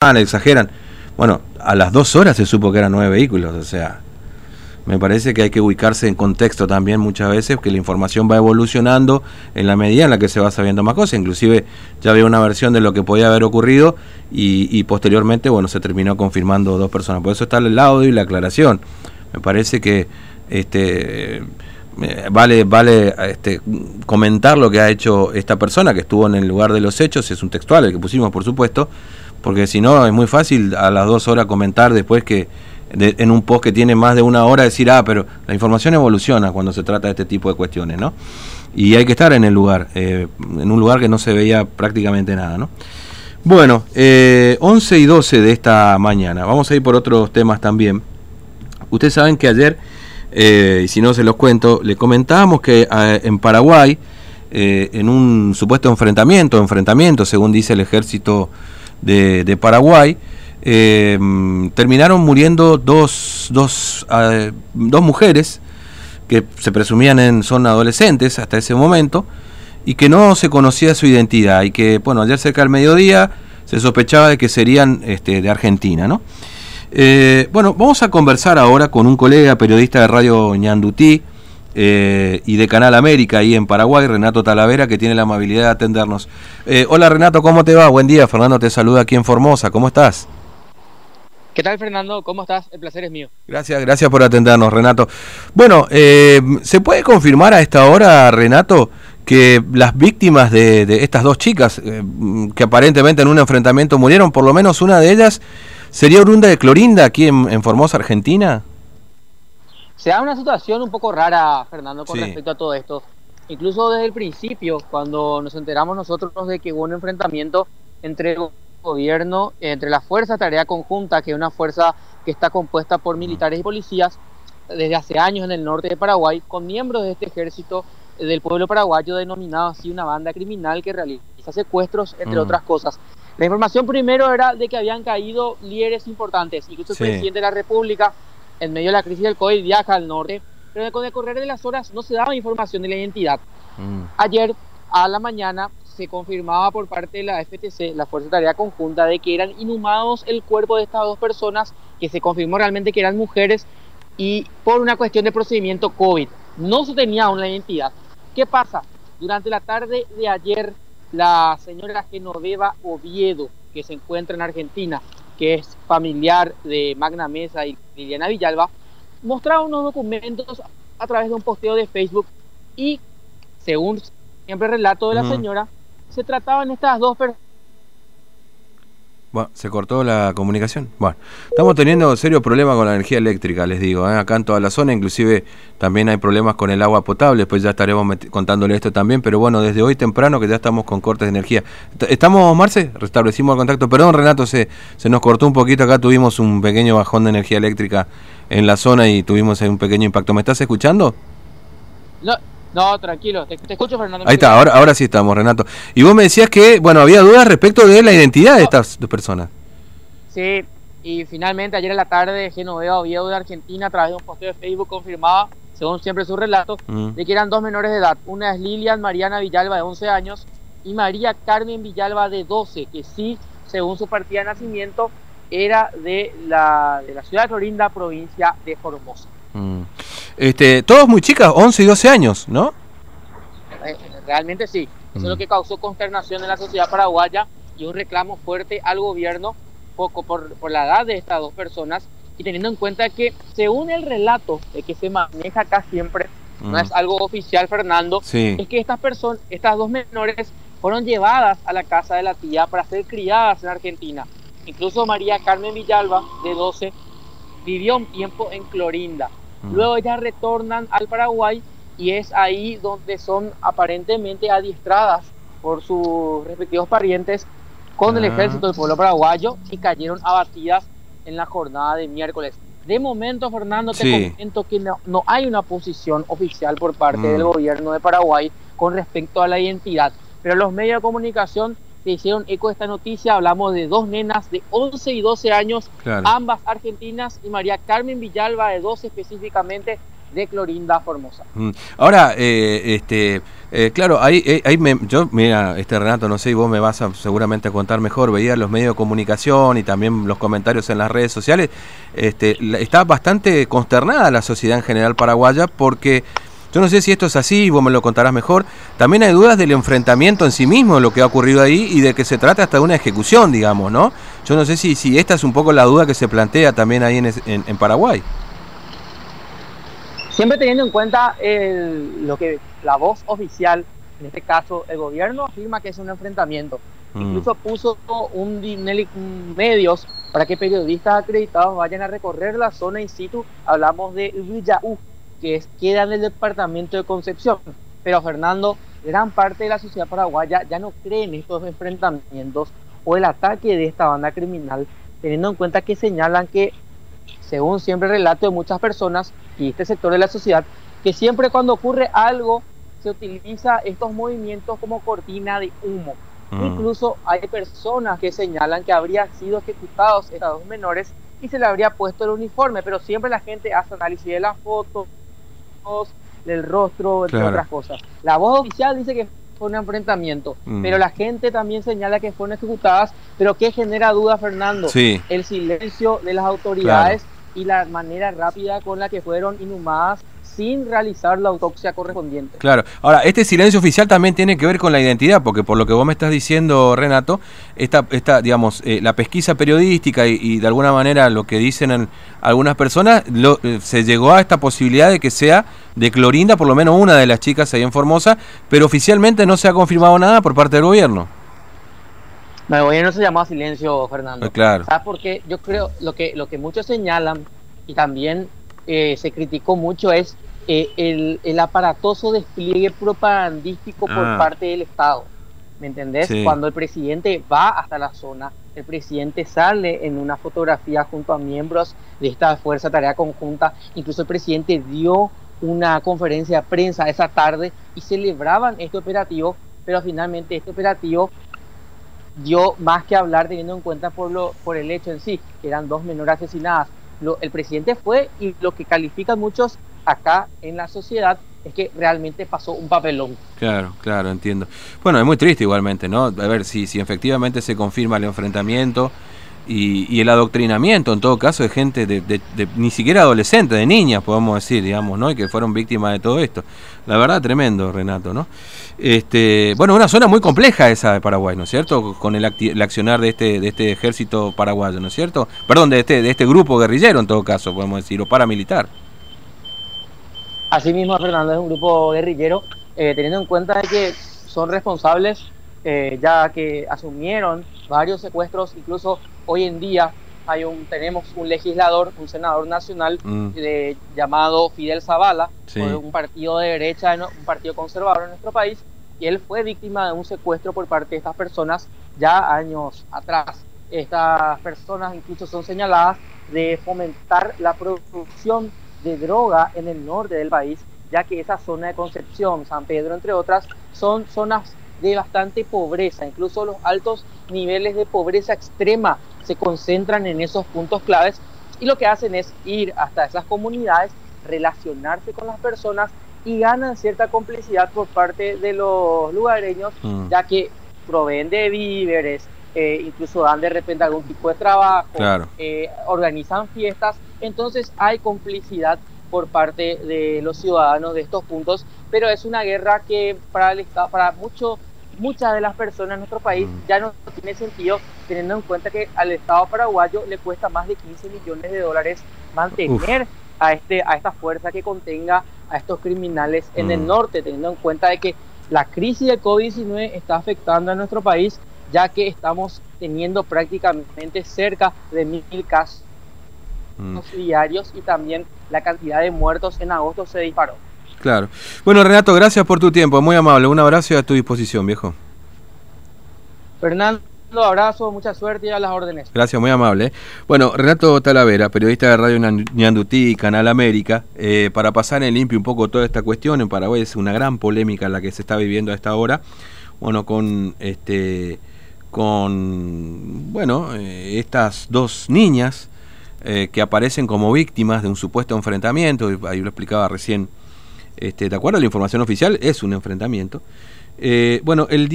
exageran. Bueno, a las dos horas se supo que eran nueve vehículos, o sea, me parece que hay que ubicarse en contexto también muchas veces, que la información va evolucionando en la medida en la que se va sabiendo más cosas. Inclusive ya había una versión de lo que podía haber ocurrido y, posteriormente, bueno, se terminó confirmando dos personas. Por eso está el audio y la aclaración. Me parece que este eh, vale vale este, comentar lo que ha hecho esta persona que estuvo en el lugar de los hechos, es un textual el que pusimos por supuesto, porque si no es muy fácil a las dos horas comentar después que en un post que tiene más de una hora decir, ah, pero la información evoluciona cuando se trata de este tipo de cuestiones, ¿no? Y hay que estar en el lugar, eh, en un lugar que no se veía prácticamente nada, ¿no? Bueno, eh, 11 y 12 de esta mañana, vamos a ir por otros temas también. Ustedes saben que ayer, eh, y si no se los cuento, le comentábamos que eh, en Paraguay, en un supuesto enfrentamiento, enfrentamiento según dice el ejército de, Paraguay, eh, terminaron muriendo dos, dos, ah, dos mujeres que se presumían en, son adolescentes hasta ese momento y que no se conocía su identidad y que, bueno, ayer cerca del mediodía se sospechaba de que serían este, de Argentina, ¿no? Eh, bueno, vamos a conversar ahora con un colega periodista de Radio Ñandutí, eh, y de Canal América ahí en Paraguay, Renato Talavera, que tiene la amabilidad de atendernos. Eh, hola Renato, ¿cómo te va? Buen día, Fernando te saluda aquí en Formosa, ¿cómo estás? ¿Qué tal Fernando? ¿Cómo estás? El placer es mío. Gracias, gracias por atendernos Renato. Bueno, eh, ¿se puede confirmar a esta hora, Renato, que las víctimas de, estas dos chicas, que aparentemente en un enfrentamiento murieron, por lo menos una de ellas, sería oriunda de Clorinda aquí en Formosa, Argentina? Se da una situación un poco rara, Fernando, con respecto a todo esto. Incluso desde el principio, cuando nos enteramos nosotros de que hubo un enfrentamiento entre el gobierno, entre la Fuerza Tarea Conjunta, que es una fuerza que está compuesta por militares y policías desde hace años en el norte de Paraguay, con miembros de este ejército del pueblo paraguayo denominado así una banda criminal que realiza secuestros, entre mm. otras cosas. La información primero era de que habían caído líderes importantes, incluso el presidente de la República en medio de la crisis del COVID viaja al norte, pero con el correr de las horas no se daba información de la identidad. Mm. Ayer a la mañana se confirmaba por parte de la FTC, la Fuerza de Tarea Conjunta, de que eran inhumados el cuerpo de estas dos personas, que se confirmó realmente que eran mujeres y por una cuestión de procedimiento COVID. No se tenía aún la identidad. ¿Qué pasa? Durante la tarde de ayer, la señora Genoveva Oviedo, que se encuentra en Argentina, que es familiar de Magna Mesa y Liliana Villalba, mostraba unos documentos a través de un posteo de Facebook y, según siempre relato de la señora, se trataban estas dos personas se cortó la comunicación. Bueno, estamos teniendo serios problemas con la energía eléctrica, les digo, ¿eh? acá en toda la zona, inclusive también hay problemas con el agua potable, después ya estaremos contándole esto también, pero bueno, desde hoy temprano que ya estamos con cortes de energía. ¿Estamos, Marce? Restablecimos el contacto. Perdón, Renato, se nos cortó un poquito, acá tuvimos un pequeño bajón de energía eléctrica en la zona y tuvimos un pequeño impacto. ¿Me estás escuchando? No, no, tranquilo, te, escucho Fernando. Ahí está, ahora, ahora sí estamos, Renato. Y vos me decías que, bueno, había dudas respecto de la identidad de estas dos personas. Sí, y finalmente ayer en la tarde Genoveva Oviedo de Argentina a través de un posteo de Facebook confirmaba, según siempre su relato, mm. de que eran dos menores de edad. Una es Lilian Mariana Villalba de 11 años y María Carmen Villalba de 12, que sí, según su partida de nacimiento, era de la, de la ciudad de Florinda, provincia de Formosa. Mm. Este, todos muy chicas, 11 y 12 años, ¿no? Eh, realmente sí. Eso es lo mm. que causó consternación en la sociedad paraguaya y un reclamo fuerte al gobierno poco por, por la edad de estas dos personas y teniendo en cuenta que según el relato de que se maneja acá siempre, no es mm. algo oficial, Fernando, es que estas personas, estas dos menores fueron llevadas a la casa de la tía para ser criadas en Argentina. Incluso María Carmen Villalba, de 12, vivió un tiempo en Clorinda. Mm. Luego ellas retornan al Paraguay y es ahí donde son aparentemente adiestradas por sus respectivos parientes con el ah. ejército del pueblo paraguayo y cayeron abatidas en la jornada de miércoles. De momento, Fernando, te comento que no, hay una posición oficial por parte del mm. gobierno de Paraguay con respecto a la identidad, pero los medios de comunicación se hicieron eco de esta noticia. Hablamos de dos nenas de 11 y 12 años, ambas argentinas, y María Carmen Villalba de 12 específicamente, de Clorinda Formosa. Mm. Ahora, eh, este, eh, claro, ahí, eh, ahí me, yo, mira, este Renato, no sé, y vos me vas a seguramente a contar mejor, veía los medios de comunicación y también los comentarios en las redes sociales, este, está bastante consternada la sociedad en general paraguaya porque yo no sé si esto es así, vos me lo contarás mejor. También hay dudas del enfrentamiento en sí mismo, lo que ha ocurrido ahí, y de que se trata hasta de una ejecución, digamos, ¿no? Yo no sé si, si esta es un poco la duda que se plantea también ahí en, en, Paraguay. Siempre teniendo en cuenta lo que la voz oficial, en este caso el gobierno, afirma que es un enfrentamiento. Mm. Incluso puso un, un medios para que periodistas acreditados vayan a recorrer la zona in situ. Hablamos de Villaú, que queda en el departamento de Concepción. Pero Fernando, gran parte de la sociedad paraguaya ya no cree en estos enfrentamientos o el ataque de esta banda criminal, teniendo en cuenta que señalan que, según siempre relato de muchas personas y este sector de la sociedad, que siempre cuando ocurre algo se utiliza estos movimientos como cortina de humo. Mm. Incluso hay personas que señalan que habrían sido ejecutados estos dos menores y se le habría puesto el uniforme, pero siempre la gente hace análisis de las fotos, del rostro, entre otras cosas. La voz oficial dice que fue un enfrentamiento, mm. pero la gente también señala que fueron ejecutadas, pero que genera duda, Fernando, el silencio de las autoridades y la manera rápida con la que fueron inhumadas sin realizar la autopsia correspondiente. Claro. Ahora, este silencio oficial también tiene que ver con la identidad, porque por lo que vos me estás diciendo, Renato, esta, esta digamos, eh, la pesquisa periodística y, de alguna manera lo que dicen algunas personas, eh, se llegó a esta posibilidad de que sea de Clorinda, por lo menos una de las chicas ahí en Formosa, pero oficialmente no se ha confirmado nada por parte del gobierno. No, el gobierno se llamó a silencio, Fernando. Pues claro. ¿Sabes por qué? Yo creo, lo que, lo que muchos señalan, y también eh, se criticó mucho es eh, el, aparatoso despliegue propagandístico por ah. parte del Estado. ¿Me entendés? Cuando el presidente va hasta la zona, el presidente sale en una fotografía junto a miembros de esta Fuerza Tarea Conjunta, incluso el presidente dio una conferencia de prensa esa tarde y celebraban este operativo, pero finalmente este operativo dio más que hablar teniendo en cuenta por, lo, por el hecho en sí, que eran dos menores asesinadas, el presidente fue y lo que califican muchos acá en la sociedad es que realmente pasó un papelón. Claro, claro, entiendo. Bueno, es muy triste igualmente, ¿no? A ver, si, si efectivamente se confirma el enfrentamiento, y, el adoctrinamiento en todo caso de gente de, ni siquiera adolescentes, de niñas podemos decir, digamos, ¿no? Y que fueron víctimas de todo esto. La verdad tremendo, Renato, ¿no? Este, bueno, una zona muy compleja esa de Paraguay, ¿no es cierto? Con el, accionar de este de este ejército paraguayo, ¿no es cierto? Perdón, de este de este grupo guerrillero en todo caso, podemos decir, o paramilitar. Así mismo, Fernando, es un grupo guerrillero, eh, teniendo en cuenta que son responsables eh, ya que asumieron varios secuestros, incluso hoy en día hay un, tenemos un legislador, un senador nacional mm. de, llamado Fidel Zavala, un partido de derecha, un partido conservador en nuestro país, y él fue víctima de un secuestro por parte de estas personas ya años atrás. Estas personas incluso son señaladas de fomentar la producción de droga en el norte del país, ya que esa zona de Concepción, San Pedro, entre otras, son zonas de bastante pobreza, incluso los altos niveles de pobreza extrema se concentran en esos puntos claves y lo que hacen es ir hasta esas comunidades, relacionarse con las personas y ganan cierta complicidad por parte de los lugareños, mm. ya que proveen de víveres, eh, incluso dan de repente algún tipo de trabajo, eh, organizan fiestas, entonces hay complicidad por parte de los ciudadanos de estos puntos, pero es una guerra que para el Estado, para muchos muchas de las personas en nuestro país mm. ya no tiene sentido teniendo en cuenta que al Estado paraguayo le cuesta más de 15 millones de dólares mantener a este a esta fuerza que contenga a estos criminales en el mm. norte, teniendo en cuenta de que la crisis de COVID-19 está afectando a nuestro país, ya que estamos teniendo prácticamente cerca de mil casos mm. diarios y también la cantidad de muertos en agosto se disparó. Claro. Bueno, Renato, gracias por tu tiempo, muy amable. Un abrazo y a tu disposición, viejo. Fernando, abrazo, mucha suerte y a las órdenes. Gracias, muy amable. Bueno, Renato Talavera, periodista de Radio Ñandutí y Canal América, eh, para pasar en limpio un poco toda esta cuestión, en Paraguay es una gran polémica la que se está viviendo a esta hora, bueno, con este con bueno, eh, estas dos niñas eh, que aparecen como víctimas de un supuesto enfrentamiento, ahí lo explicaba recién, este, ¿te acuerdas? La información oficial es un enfrentamiento. Eh, bueno, el